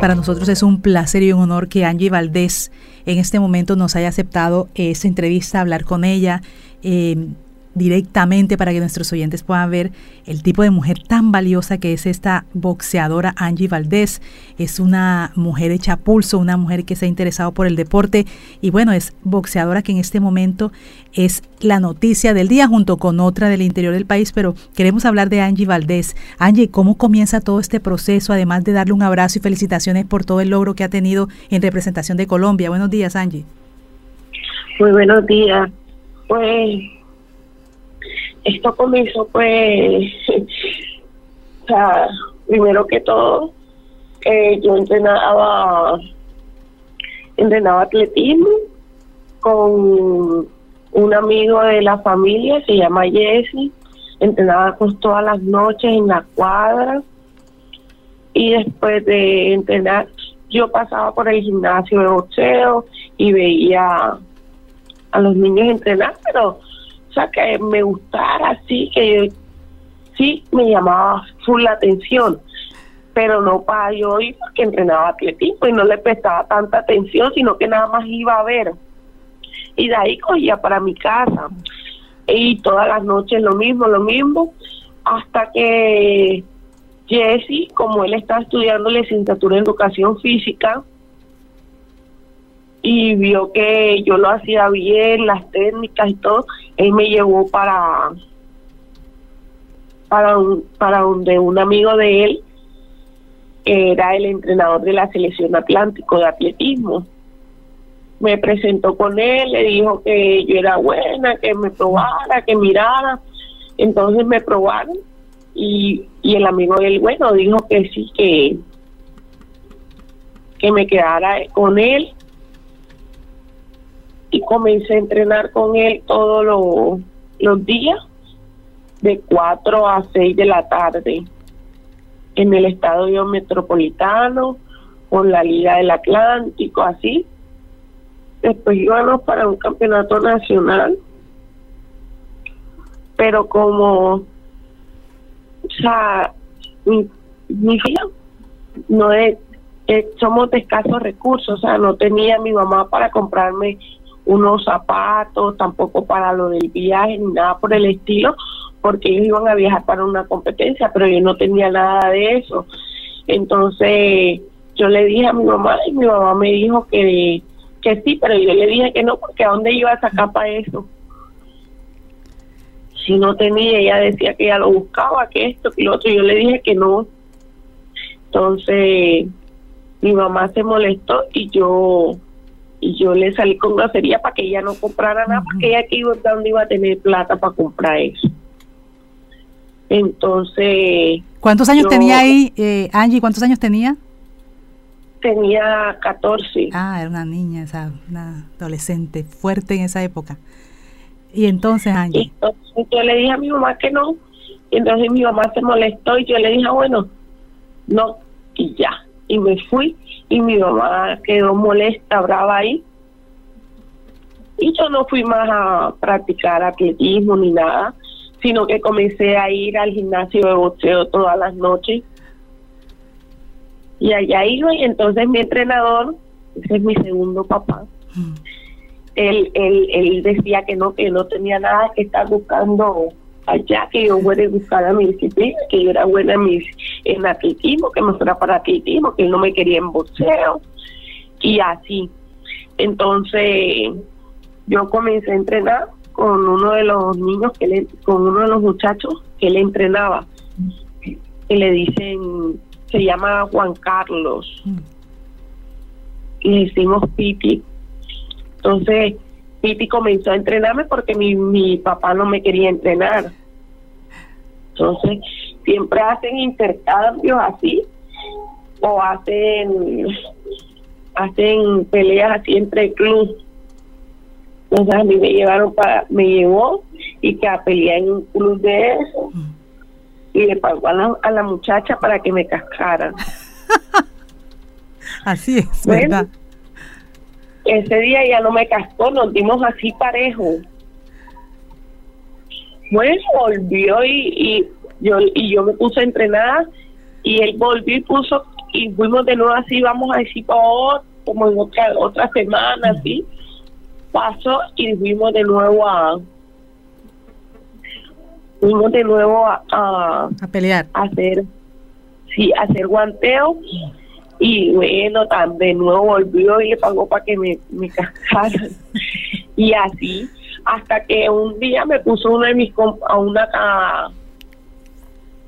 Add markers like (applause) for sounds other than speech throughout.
Para nosotros es un placer y un honor que Angie Valdés en este momento nos haya aceptado esta entrevista, hablar con ella. Eh, directamente para que nuestros oyentes puedan ver el tipo de mujer tan valiosa que es esta boxeadora Angie Valdés. Es una mujer hecha pulso, una mujer que se ha interesado por el deporte y bueno, es boxeadora que en este momento es la noticia del día junto con otra del interior del país, pero queremos hablar de Angie Valdés. Angie, ¿cómo comienza todo este proceso? Además de darle un abrazo y felicitaciones por todo el logro que ha tenido en representación de Colombia. Buenos días, Angie. Muy buenos días. Pues esto comenzó pues, (laughs) o sea, primero que todo, eh, yo entrenaba, entrenaba atletismo con un amigo de la familia, se llama Jesse, entrenaba pues todas las noches en la cuadra y después de entrenar yo pasaba por el gimnasio de boxeo y veía a los niños entrenar, pero o sea, que me gustara así, que sí me llamaba full la atención, pero no para yo ir porque entrenaba atletismo y no le prestaba tanta atención, sino que nada más iba a ver. Y de ahí cogía para mi casa. Y todas las noches lo mismo, lo mismo, hasta que Jesse, como él está estudiando licenciatura en educación física, y vio que yo lo hacía bien, las técnicas y todo, él me llevó para para un, para donde un amigo de él era el entrenador de la selección Atlántico de atletismo. Me presentó con él, le dijo que yo era buena, que me probara, que mirara. Entonces me probaron y, y el amigo de él, bueno, dijo que sí, que, que me quedara con él y comencé a entrenar con él todos los días de 4 a 6 de la tarde en el estadio metropolitano con la Liga del Atlántico, así. Después íbamos para un campeonato nacional, pero como, o sea, mi, mi hija no es, somos de escasos recursos, o sea, no tenía mi mamá para comprarme unos zapatos, tampoco para lo del viaje ni nada por el estilo, porque ellos iban a viajar para una competencia, pero yo no tenía nada de eso. Entonces yo le dije a mi mamá y mi mamá me dijo que, que sí, pero yo le dije que no, porque ¿a dónde iba a sacar para eso? Si no tenía, ella decía que ella lo buscaba, que esto, que lo otro, yo le dije que no. Entonces mi mamá se molestó y yo y yo le salí con grosería para que ella no comprara nada, porque ella aquí iba, dónde iba a tener plata para comprar eso. Entonces... ¿Cuántos años tenía ahí, eh, Angie? ¿Cuántos años tenía? Tenía 14. Ah, era una niña, esa, una adolescente fuerte en esa época. Y entonces, Angie. Entonces, yo le dije a mi mamá que no. Y entonces mi mamá se molestó y yo le dije, ah, bueno, no, y ya y me fui y mi mamá quedó molesta, brava ahí. Y yo no fui más a practicar atletismo ni nada, sino que comencé a ir al gimnasio de boxeo todas las noches. Y allá iba y entonces mi entrenador, ese es mi segundo papá, mm. él, él, él decía que no, que no tenía nada que estar buscando allá, que yo fuera a buscar a mi disciplina, que yo era buena en, mis, en atletismo, que me fuera para atletismo, que él no me quería en boxeo, y así. Entonces, yo comencé a entrenar con uno de los niños, que le, con uno de los muchachos que le entrenaba, que le dicen, se llama Juan Carlos, y le decimos Piti. Entonces, Piti comenzó a entrenarme porque mi, mi papá no me quería entrenar. Entonces, siempre hacen intercambios así o hacen hacen peleas así entre clubes. Entonces a mí me llevaron para, me llevó y que a pelear en un club de eso y le pagó a la, a la muchacha para que me cascara. (laughs) así es, ¿verdad? ese día ya no me cascó, nos dimos así parejo. Bueno, volvió y, y yo y yo me puse a entrenar y él volvió y puso y fuimos de nuevo así, vamos a decir, como en otra, otra semana, así. Pasó y fuimos de nuevo a fuimos de nuevo a, a, pelear. a hacer sí a hacer guanteo y bueno tan de nuevo volvió y le pagó para que me, me cascaran y así hasta que un día me puso uno de mis a una a,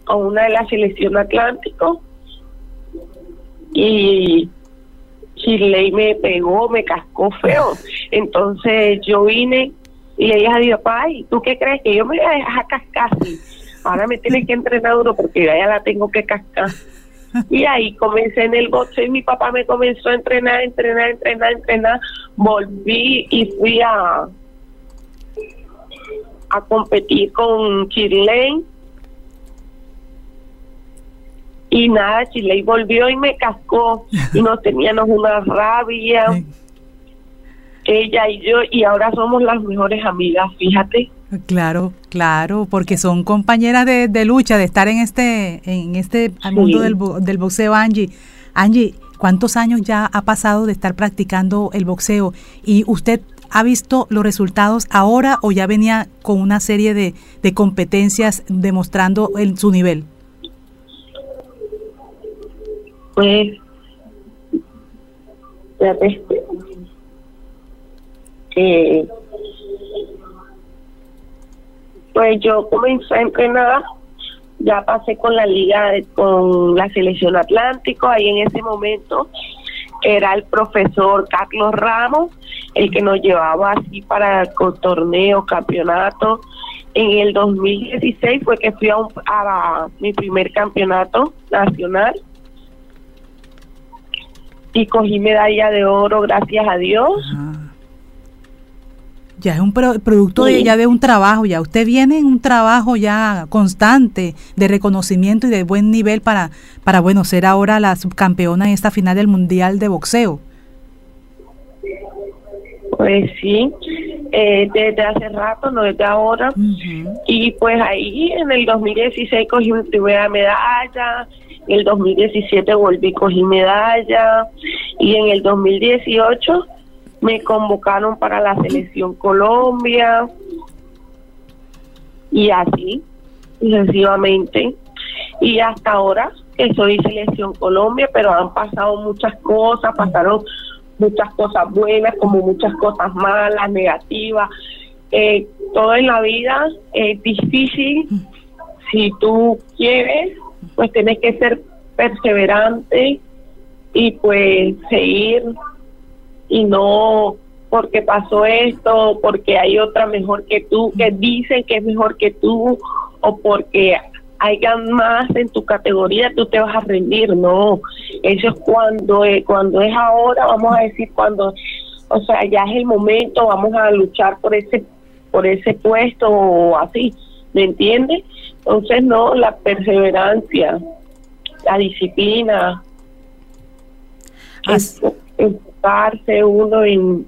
a una de la selección Atlántico y Chile me pegó, me cascó feo. Entonces yo vine y le dije a Dios, tú qué crees? Que yo me voy a dejar cascar Ahora me tiene que entrenar duro porque ya la tengo que cascar. Y ahí comencé en el boxeo y mi papá me comenzó a entrenar, entrenar, entrenar, entrenar. Volví y fui a, a competir con Chile y nada, Chile volvió y me cascó y nos teníamos una rabia, ella y yo, y ahora somos las mejores amigas, fíjate. Claro, claro, porque son compañeras de, lucha, de estar en este, en este mundo del, del boxeo, Angie. Angie, ¿cuántos años ya ha pasado de estar practicando el boxeo? Y usted ha visto los resultados ahora o ya venía con una serie de, de competencias demostrando el, su nivel? pues eh, pues yo comencé a entrenar ya pasé con la liga con la selección Atlántico. Ahí en ese momento era el profesor Carlos Ramos el que nos llevaba así para torneos campeonatos en el 2016 fue que fui a, a mi primer campeonato nacional. Y cogí medalla de oro, gracias a Dios. Ya es un producto de, ya de un trabajo, ya usted viene en un trabajo ya constante de reconocimiento y de buen nivel para, para bueno, ser ahora la subcampeona en esta final del Mundial de Boxeo. Pues sí, eh, desde hace rato, no desde ahora. Y pues ahí en el 2016 cogí mi primera medalla, en el 2017 volví, cogí medalla y en el 2018 me convocaron para la selección Colombia. Y así sucesivamente. Y hasta ahora que soy selección Colombia pero han pasado muchas cosas pasaron muchas cosas buenas como muchas cosas malas negativas. Eh, todo en la vida es difícil. Si tú quieres pues tienes que ser perseverante y pues seguir y no porque pasó esto, porque hay otra mejor que tú, que dicen que es mejor que tú, o porque hayan más en tu categoría, tú te vas a rendir, no. Eso es cuando, eh, cuando es ahora, vamos a decir, cuando, o sea, ya es el momento, vamos a luchar por ese, por ese puesto o así, ¿me entiendes? Entonces, no, la perseverancia, la disciplina, enfocarse uno en,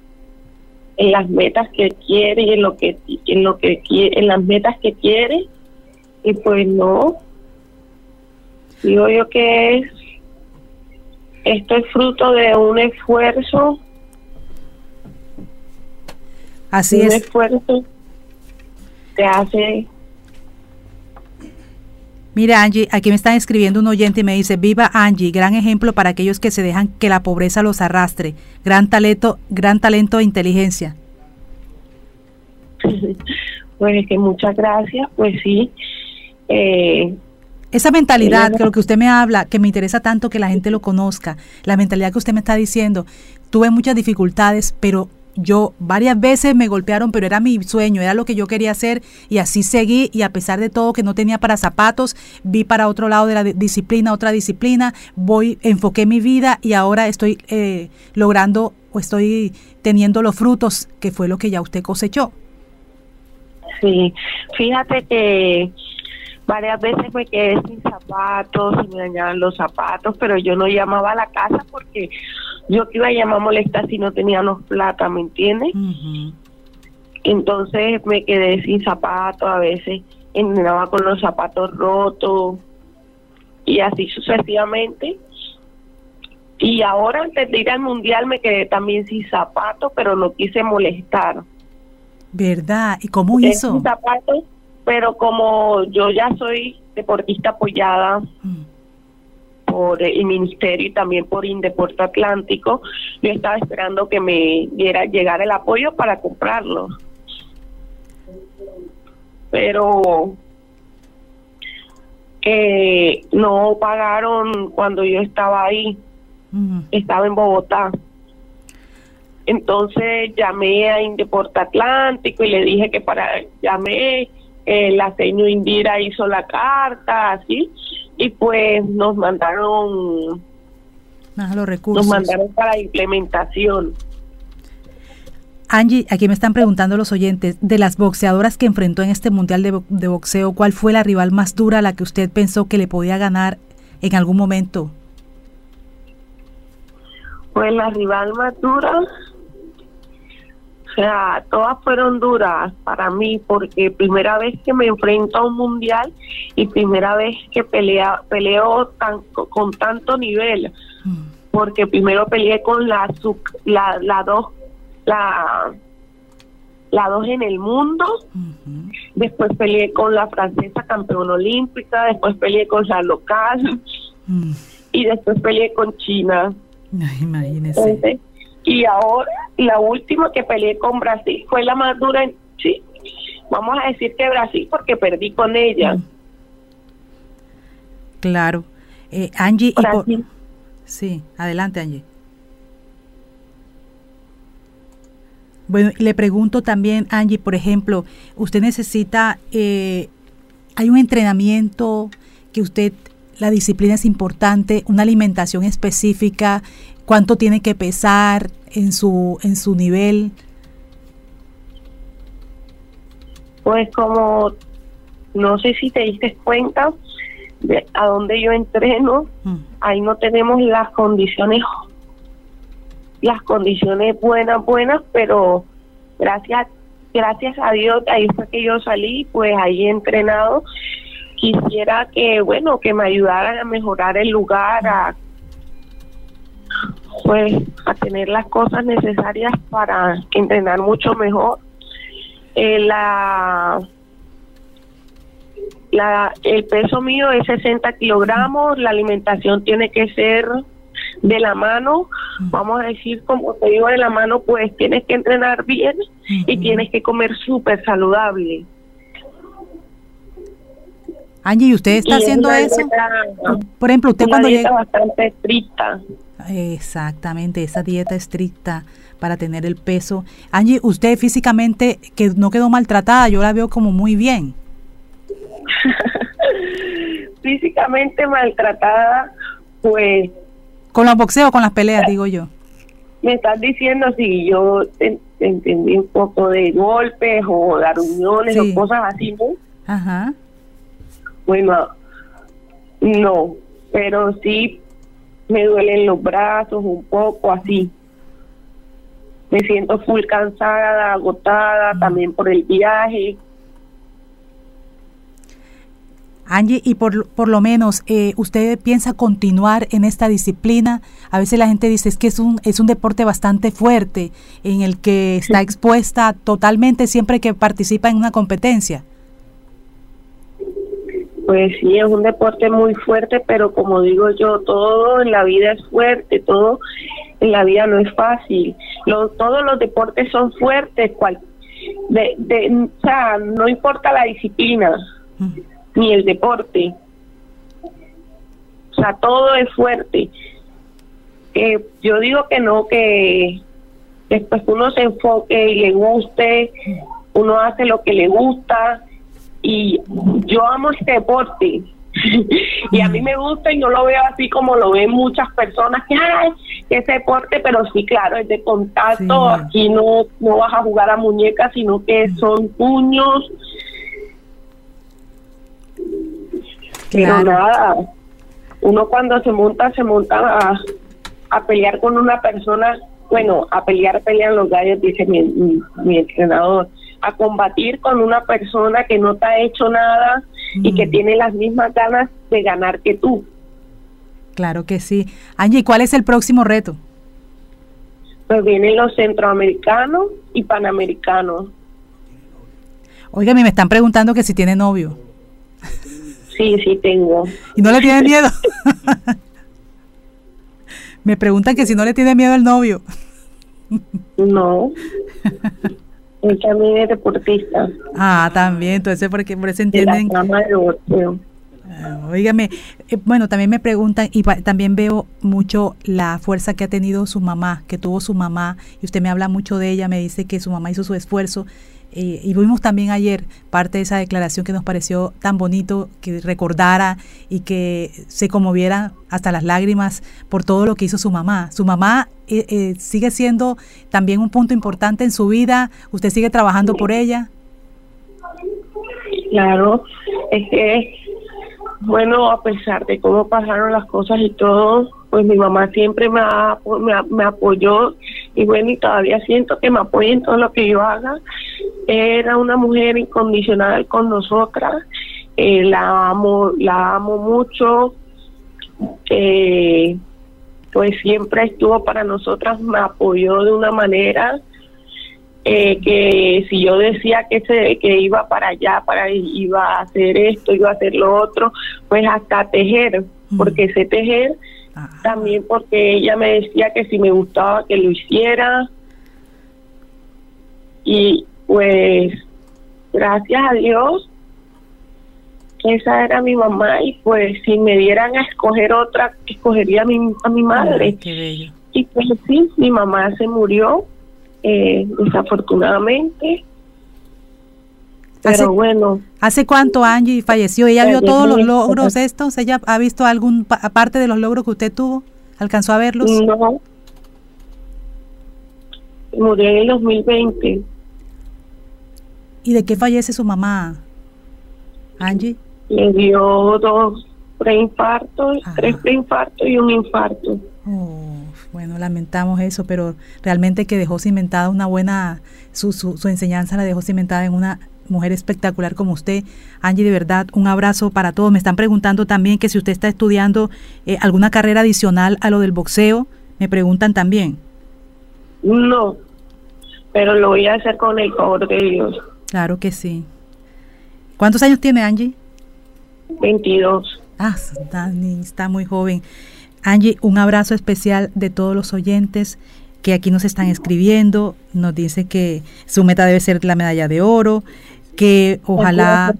en las metas que quiere y en lo que en lo que quiere, en las metas que quiere y pues no. Digo yo que es esto es fruto de un esfuerzo. Así un es. esfuerzo que hace Mira, Angie, aquí me están escribiendo un oyente y me dice, viva Angie, gran ejemplo para aquellos que se dejan que la pobreza los arrastre. Gran talento, gran talento e inteligencia. (laughs) Pues que muchas gracias, pues sí. Eh, esa mentalidad, que lo que usted me habla, que me interesa tanto que la gente lo conozca, la mentalidad que usted me está diciendo, tuve muchas dificultades, pero yo varias veces me golpearon, pero era mi sueño, era lo que yo quería hacer y así seguí y a pesar de todo que no tenía para zapatos, vi para otro lado de la disciplina, otra disciplina, voy, enfoqué mi vida y ahora estoy eh, logrando o estoy teniendo los frutos que fue lo que ya usted cosechó. Sí, fíjate que varias veces me quedé sin zapatos y me dañaban los zapatos, pero yo no llamaba a la casa porque yo que iba a llamar molesta si no teníamos plata, ¿me entiendes? Entonces me quedé sin zapatos, a veces entrenaba con los zapatos rotos y así sucesivamente. Y ahora antes de ir al mundial me quedé también sin zapatos, pero no quise molestar. ¿Verdad? ¿Y cómo hizo? Sin zapatos, pero como yo ya soy deportista apoyada mm. Por el ministerio y también por Indeporte Atlántico, yo estaba esperando que me diera, llegara el apoyo para comprarlo. Pero eh, no pagaron cuando yo estaba ahí, estaba en Bogotá. Entonces llamé a Indeporte Atlántico y le dije que para, llamé, eh, la señora Indira hizo la carta, así, y pues nos mandaron, los recursos. nos mandaron para la implementación. Angie, aquí me están preguntando los oyentes, de las boxeadoras que enfrentó en este Mundial de, Boxeo, ¿cuál fue la rival más dura a la que usted pensó que le podía ganar en algún momento? Pues la rival más dura, sea, todas fueron duras para mí porque primera vez que me enfrento a un mundial y primera vez que pelea, peleo tan, con tanto nivel, mm. porque primero peleé con la, la, la dos la, la dos en el mundo, después peleé con la francesa campeona olímpica, después peleé con la local mm. y después peleé con China. (laughs) Imagínese. Y ahora la última que peleé con Brasil fue la más dura, sí, vamos a decir que Brasil porque perdí con ella. Claro. Eh, Angie, sí, adelante Angie. Bueno, le pregunto también, Angie, por ejemplo, usted necesita, eh, hay un entrenamiento que usted, la disciplina es importante, una alimentación específica, cuánto tiene que pesar en su, en su nivel. Pues como, no sé si te diste cuenta de a dónde yo entreno, mm. ahí no tenemos las condiciones las condiciones buenas, buenas, pero gracias, gracias a Dios, ahí fue que yo salí, pues ahí he entrenado. Quisiera que, bueno, que me ayudaran a mejorar el lugar, a pues a tener las cosas necesarias para entrenar mucho mejor. Eh, la, la, el peso mío es 60 kilogramos, la alimentación tiene que ser de la mano, vamos a decir, como te digo, de la mano, pues tienes que entrenar bien y tienes que comer súper saludable. Angie, ¿y usted está haciendo eso? Por ejemplo, usted cuando dieta bastante estricta. Exactamente, esa dieta estricta para tener el peso. Angie, usted físicamente que no quedó maltratada, yo la veo como muy bien. (laughs) físicamente maltratada, pues con los boxeos, con las peleas, digo yo. Me estás diciendo si yo entendí un poco de golpes o de reuniones o cosas así, ¿no? Ajá. Bueno, no, pero sí me duelen los brazos un poco así. Me siento full cansada, agotada, también por el viaje. Angie, y por, por lo menos, eh, ¿usted piensa continuar en esta disciplina? A veces la gente dice es que es un, es un deporte bastante fuerte, en el que está expuesta totalmente siempre que participa en una competencia. Pues sí, es un deporte muy fuerte, pero como digo yo, todo en la vida es fuerte, todo en la vida no es fácil. todos los deportes son fuertes, cual, de, de, o sea, no importa la disciplina ni el deporte. O sea, todo es fuerte. Eh, yo digo que no, que después uno se enfoque y le guste, uno hace lo que le gusta y yo amo este deporte. (laughs) Y a mí me gusta y no lo veo así como lo ven muchas personas que ay que ese deporte pero sí claro es de contacto. Aquí no no vas a jugar a muñecas sino que son puños. Pero nada, uno cuando se monta, se monta a, a, pelear con una persona, bueno, a pelear, pelean los gallos, dice mi, mi, entrenador, a combatir con una persona que no te ha hecho nada y que mm. tiene las mismas ganas de ganar que tú. Claro que sí. Angie, ¿cuál es el próximo reto? Pues vienen los centroamericanos y panamericanos. Oiga, me están preguntando que si tiene novio. Sí, sí tengo. ¿Y no le tiene (laughs) miedo? me preguntan que si no le tiene miedo el novio. no. (laughs) Él también es deportista. Ah, también, entonces porque por eso entienden. De ah, Óigame, eh, bueno, también me preguntan y también veo mucho la fuerza que ha tenido su mamá, que tuvo su mamá, y usted me habla mucho de ella, me dice que su mamá hizo su esfuerzo y vimos también ayer parte de esa declaración que nos pareció tan bonito que recordara y que se conmoviera hasta las lágrimas por todo lo que hizo su mamá. Su mamá eh, eh, sigue siendo también un punto importante en su vida. ¿Usted sigue trabajando por ella? Claro, es que, bueno, a pesar de cómo pasaron las cosas y todo, pues mi mamá siempre me, me, me apoyó y bueno, y todavía siento que me apoya en todo lo que yo haga. Era una mujer incondicional con nosotras, eh, la amo, la amo mucho, eh, pues siempre estuvo para nosotras, me apoyó de una manera eh, que si yo decía que se, que iba para allá, para iba a hacer esto, iba a hacer lo otro, pues hasta tejer, porque sé tejer, también porque ella me decía que si me gustaba que lo hiciera y pues gracias a Dios, esa era mi mamá y pues si me dieran a escoger otra, escogería a mi, a mi madre. Y pues sí, mi mamá se murió, eh, desafortunadamente. Pero bueno. ¿Hace cuánto Angie falleció? ¿Ella vio todos los logros estos? ¿Ella ha visto algún parte de los logros que usted tuvo? ¿Alcanzó a verlos? No. Murió en el 2020. ¿Y de qué fallece su mamá, Angie? Le dio dos preinfartos, tres preinfartos y un infarto. Oh, bueno, lamentamos eso, pero realmente que dejó cimentada una buena, su, su, su enseñanza la dejó cimentada en una mujer espectacular como usted. Angie, de verdad, un abrazo para todos. Me están preguntando también que si usted está estudiando eh, alguna carrera adicional a lo del boxeo, me preguntan también. No, pero lo voy a hacer con el favor de Dios. Claro que sí. ¿Cuántos años tiene Angie? 22. Ah, está, muy joven. Angie, un abrazo especial de todos los oyentes que aquí nos están escribiendo. Nos dice que su meta debe ser la medalla de oro, que ojalá...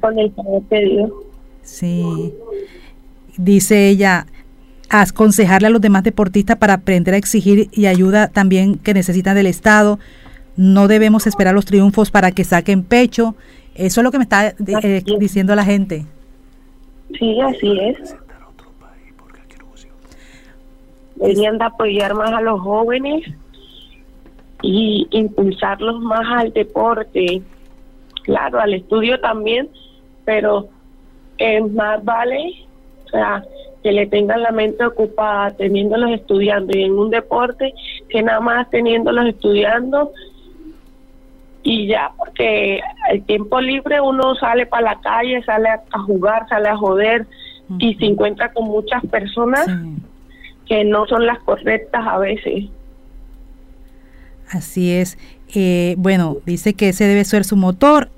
Sí. Dice ella, aconsejarle a los demás deportistas para aprender a exigir y ayuda también que necesitan del Estado no debemos esperar los triunfos para que saquen pecho. Eso es lo que me está eh, diciendo la gente. Sí, así es. Deberían de apoyar más a los jóvenes y impulsarlos más al deporte, claro, al estudio también, pero es más vale, o sea, que le tengan la mente ocupada teniéndolos estudiando y en un deporte que nada más teniéndolos estudiando y ya porque el tiempo libre uno sale para la calle, sale a, jugar, sale a joder y se encuentra con muchas personas que no son las correctas a veces. Así es. Eh, bueno, dice que ese debe ser su motor.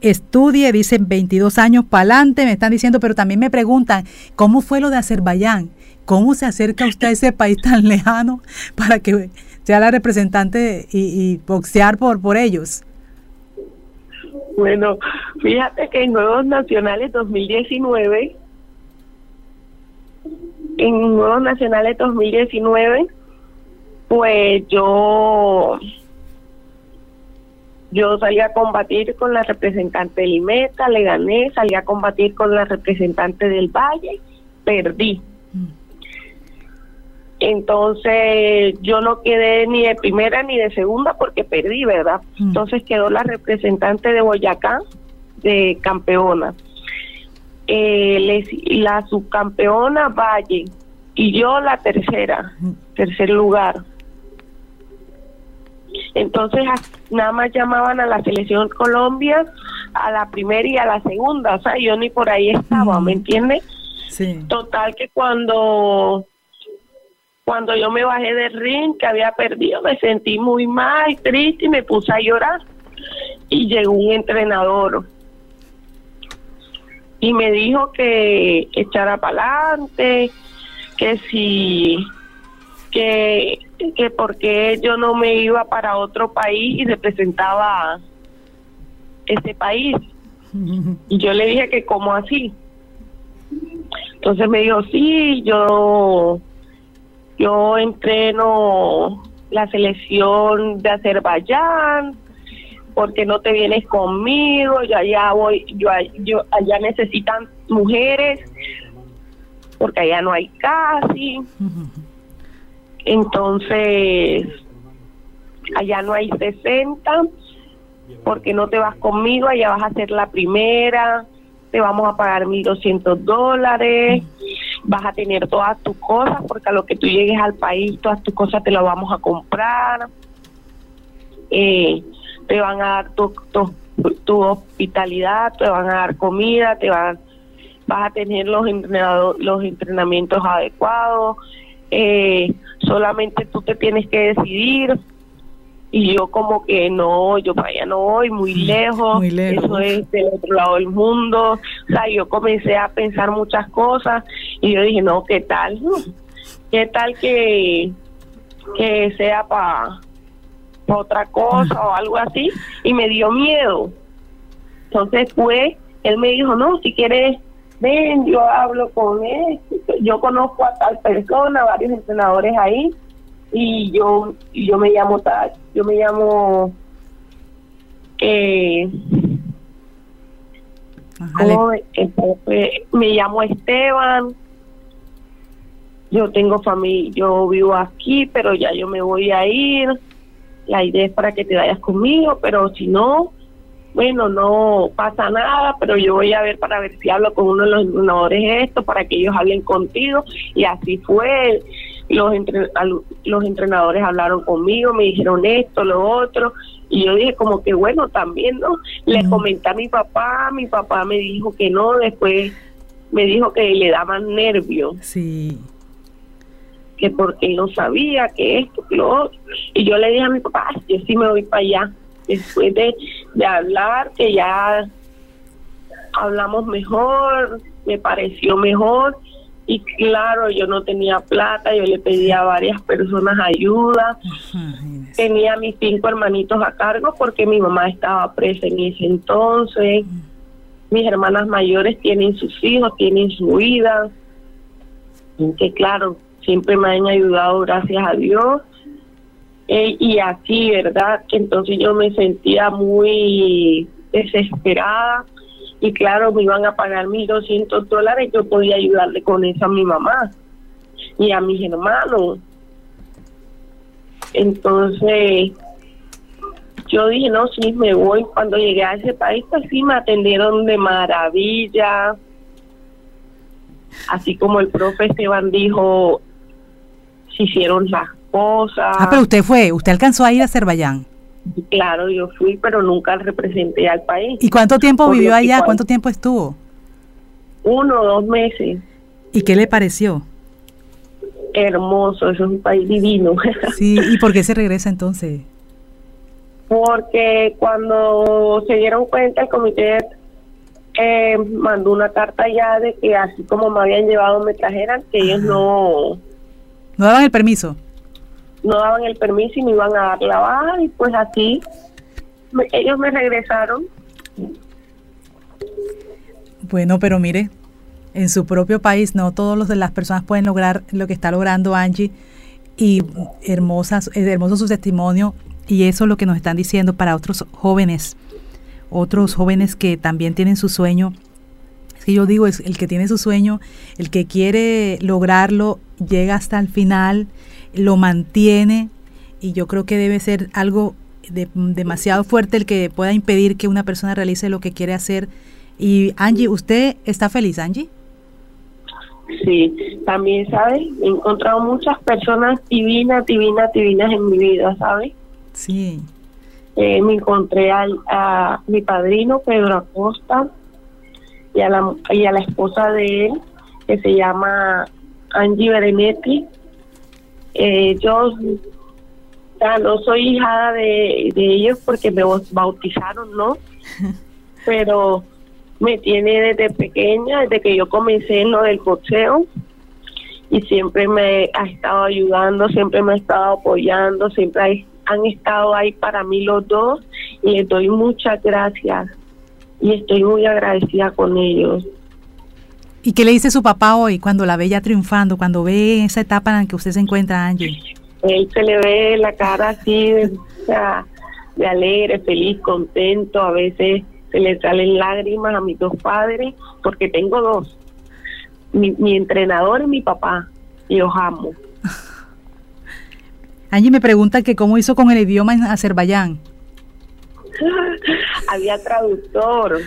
Estudie, dicen 22 años para adelante, me están diciendo, pero también me preguntan, ¿cómo fue lo de Azerbaiyán? ¿Cómo se acerca usted a ese país tan (laughs) lejano para que sea la representante y, boxear por, por ellos? Bueno, fíjate que en Nuevos Nacionales 2019, en Nuevos Nacionales 2019, pues yo yo salí a combatir con la representante de Limeta, le gané, salí a combatir con la representante del Valle, perdí. Entonces yo no quedé ni de primera ni de segunda porque perdí, ¿verdad? Mm. Entonces quedó la representante de Boyacá de campeona. Eh, la subcampeona Valle y yo la tercera, mm. tercer lugar. Entonces nada más llamaban a la selección Colombia a la primera y a la segunda, o sea, yo ni por ahí estaba, ¿me entiendes? Total que cuando cuando yo me bajé del ring que había perdido, me sentí muy mal, triste y me puse a llorar. Y llegó un entrenador y me dijo que echara para adelante, que si que que porque yo no me iba para otro país y representaba ese país. Y yo le dije que como así. Entonces me dijo, sí, yo yo entreno la selección de Azerbaiyán, porque no te vienes conmigo, yo allá voy, yo, yo allá necesitan mujeres, porque allá no hay casi. Entonces, allá no hay 60, porque no te vas conmigo, allá vas a ser la primera, te vamos a pagar 1.200 dólares, vas a tener todas tus cosas, porque a lo que tú llegues al país, todas tus cosas te las vamos a comprar. Eh, te van a dar tu, tu, hospitalidad, te van a dar comida, te van, vas a tener los, los entrenamientos adecuados, eh, solamente tú te tienes que decidir y yo como que no, yo para allá no voy, muy lejos, eso es del otro lado del mundo, o sea, yo comencé a pensar muchas cosas y yo dije, no, ¿qué tal? (laughs) ¿Qué tal que, que sea para otra cosa o algo así? Y me dio miedo. Entonces fue, él me dijo, no, si quieres ven, yo hablo con él, yo conozco a tal persona, varios entrenadores ahí, y yo yo me llamo tal, yo me llamo eh, me llamo Esteban, yo tengo familia, yo vivo aquí, pero ya yo me voy a ir, la idea es para que te vayas conmigo, pero si no, bueno, no pasa nada, pero yo voy a ver para ver si hablo con uno de los entrenadores esto, para que ellos hablen contigo. Y así fue. Los, los entrenadores hablaron conmigo, me dijeron esto, lo otro. Y yo dije como que bueno, también, ¿no? Le comenté a mi papá, mi papá me dijo que no, después me dijo que le daban nervios. Sí. Que porque él no sabía que esto, que lo otro. Y yo le dije a mi papá, yo sí me voy para allá después de, hablar, que ya hablamos mejor, me pareció mejor y claro, yo no tenía plata, yo le pedía a varias personas ayuda. Tenía a mis cinco hermanitos a cargo porque mi mamá estaba presa en ese entonces. Mis hermanas mayores tienen sus hijos, tienen su vida. Que claro, siempre me han ayudado, gracias a Dios. Eh, y así, ¿verdad? Entonces yo me sentía muy desesperada y claro, me iban a pagar 1.200 dólares, yo podía ayudarle con eso a mi mamá y a mis hermanos. Entonces, yo dije, no, sí, me voy. Cuando llegué a ese país, pues sí, me atendieron de maravilla. Así como el profe Esteban dijo, se hicieron las Ah, pero usted fue, usted alcanzó a ir a Azerbaiyán. Claro, yo fui, pero nunca representé al país. ¿Y cuánto tiempo vivió allá? ¿Cuánto tiempo estuvo? Uno o dos meses. ¿Y qué le pareció? Hermoso, eso es un país divino. (laughs) Sí, ¿y por qué se regresa entonces? Porque cuando se dieron cuenta el comité eh, mandó una carta ya de que así como me habían llevado me trajeran, que ellos no... ¿No daban el permiso? No daban el permiso y me iban a dar la baja y pues así ellos me regresaron. Bueno, pero mire, en su propio país no todas las personas pueden lograr lo que está logrando Angie y hermosas, hermoso su testimonio y eso es lo que nos están diciendo para otros jóvenes, otros jóvenes que también tienen su sueño. Es que yo digo, es el que tiene su sueño, el que quiere lograrlo, llega hasta el final lo mantiene y yo creo que debe ser algo demasiado fuerte el que pueda impedir que una persona realice lo que quiere hacer. Y Angie, ¿usted está feliz, Angie? Sí, también, ¿sabes? He encontrado muchas personas divinas, divinas, divinas en mi vida, ¿sabes? Sí. Eh, me encontré al, a mi padrino, Pedro Acosta, y a, la, y a la esposa de él, que se llama Angie Berenetti. Eh, yo no soy hija de, de ellos porque me bautizaron, ¿no? (laughs) Pero me tiene desde pequeña, desde que yo comencé en lo del boxeo y siempre me ha estado ayudando, siempre me ha estado apoyando, siempre han estado ahí para mí los dos y les doy muchas gracias y estoy muy agradecida con ellos. ¿Y qué le dice su papá hoy cuando la ve ya triunfando, cuando ve esa etapa en la que usted se encuentra, Angie? Él se le ve la cara así de, de alegre, feliz, contento, a veces se le salen lágrimas a mis dos padres, porque tengo dos, mi, mi entrenador y mi papá, y los amo. (laughs) Angie me pregunta que cómo hizo con el idioma en Azerbaiyán. (laughs) Había traductor.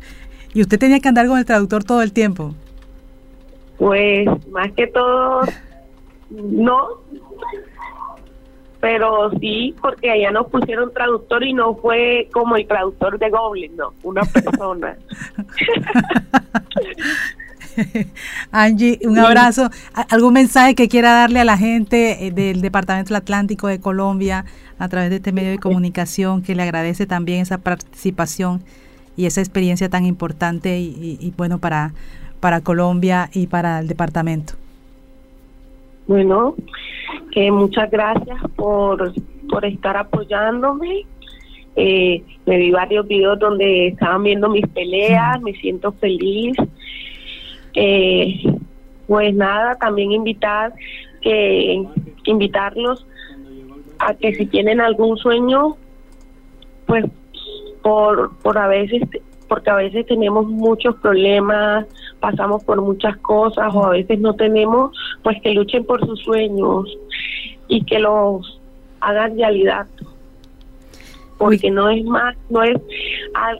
(laughs) ¿Y usted tenía que andar con el traductor todo el tiempo? Pues más que todo, no, pero sí, porque allá nos pusieron traductor y no fue como el traductor de Goblin, no, una persona. (laughs) Angie, un abrazo. ¿Algún mensaje que quiera darle a la gente eh, del Departamento del Atlántico de Colombia a través de este medio de comunicación que le agradece también esa participación y esa experiencia tan importante y, bueno para, para Colombia y para el departamento? Bueno, que muchas gracias por, por estar apoyándome. Eh, me vi varios videos donde estaban viendo mis peleas, me siento feliz. Eh, pues nada, también invitar que invitarlos a que si tienen algún sueño, pues por por a veces porque a veces tenemos muchos problemas, pasamos por muchas cosas o a veces no tenemos, pues que luchen por sus sueños y que los hagan realidad porque no es más no es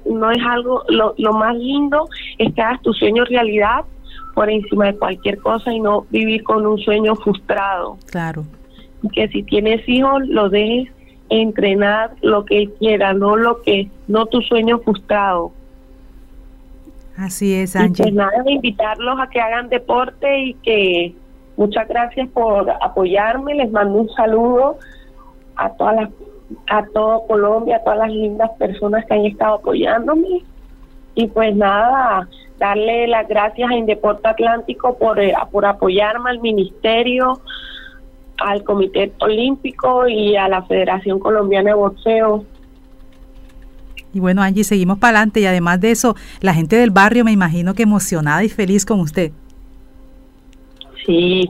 no es algo lo, lo más lindo es que hagas tu sueño realidad por encima de cualquier cosa y no vivir con un sueño frustrado. Claro. Que si tienes hijos, lo dejes entrenar lo que él quiera, no lo que, no tu sueño frustrado. Así es, Angie. Y pues nada, invitarlos a que hagan deporte y que muchas gracias por apoyarme. Les mando un saludo a todas las, a todo Colombia, a todas las lindas personas que han estado apoyándome. Y pues nada, darle las gracias a Indeporte Atlántico por, eh, por apoyarme al ministerio, al Comité Olímpico y a la Federación Colombiana de Boxeo. Y bueno, Angie, seguimos para adelante y además de eso, la gente del barrio me imagino que emocionada y feliz con usted. Sí,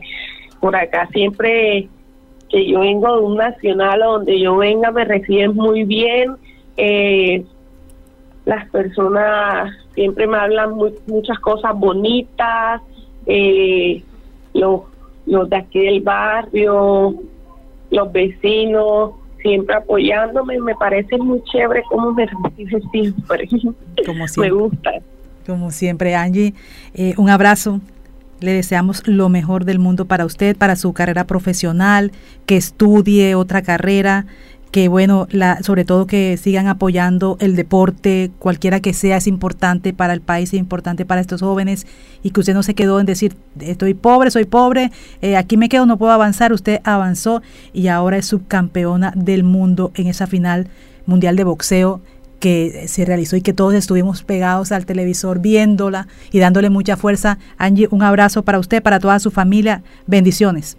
por acá siempre que yo vengo de un nacional donde yo venga me reciben muy bien. Eh, las personas siempre me hablan muchas cosas bonitas, eh, los, los de aquí del barrio, los vecinos, siempre apoyándome, me parece muy chévere cómo me recibe siempre. (laughs) Como siempre. me gusta. Como siempre, Angie, eh, un abrazo. Le deseamos lo mejor del mundo para usted, para su carrera profesional, que estudie otra carrera, que bueno, la, sobre todo que sigan apoyando el deporte, cualquiera que sea, es importante para el país, es importante para estos jóvenes y que usted no se quedó en decir, estoy pobre, soy pobre, eh, aquí me quedo, no puedo avanzar, usted avanzó y ahora es subcampeona del mundo en esa final mundial de boxeo que se realizó y que todos estuvimos pegados al televisor viéndola y dándole mucha fuerza. Angie, un abrazo para usted, para toda su familia, bendiciones.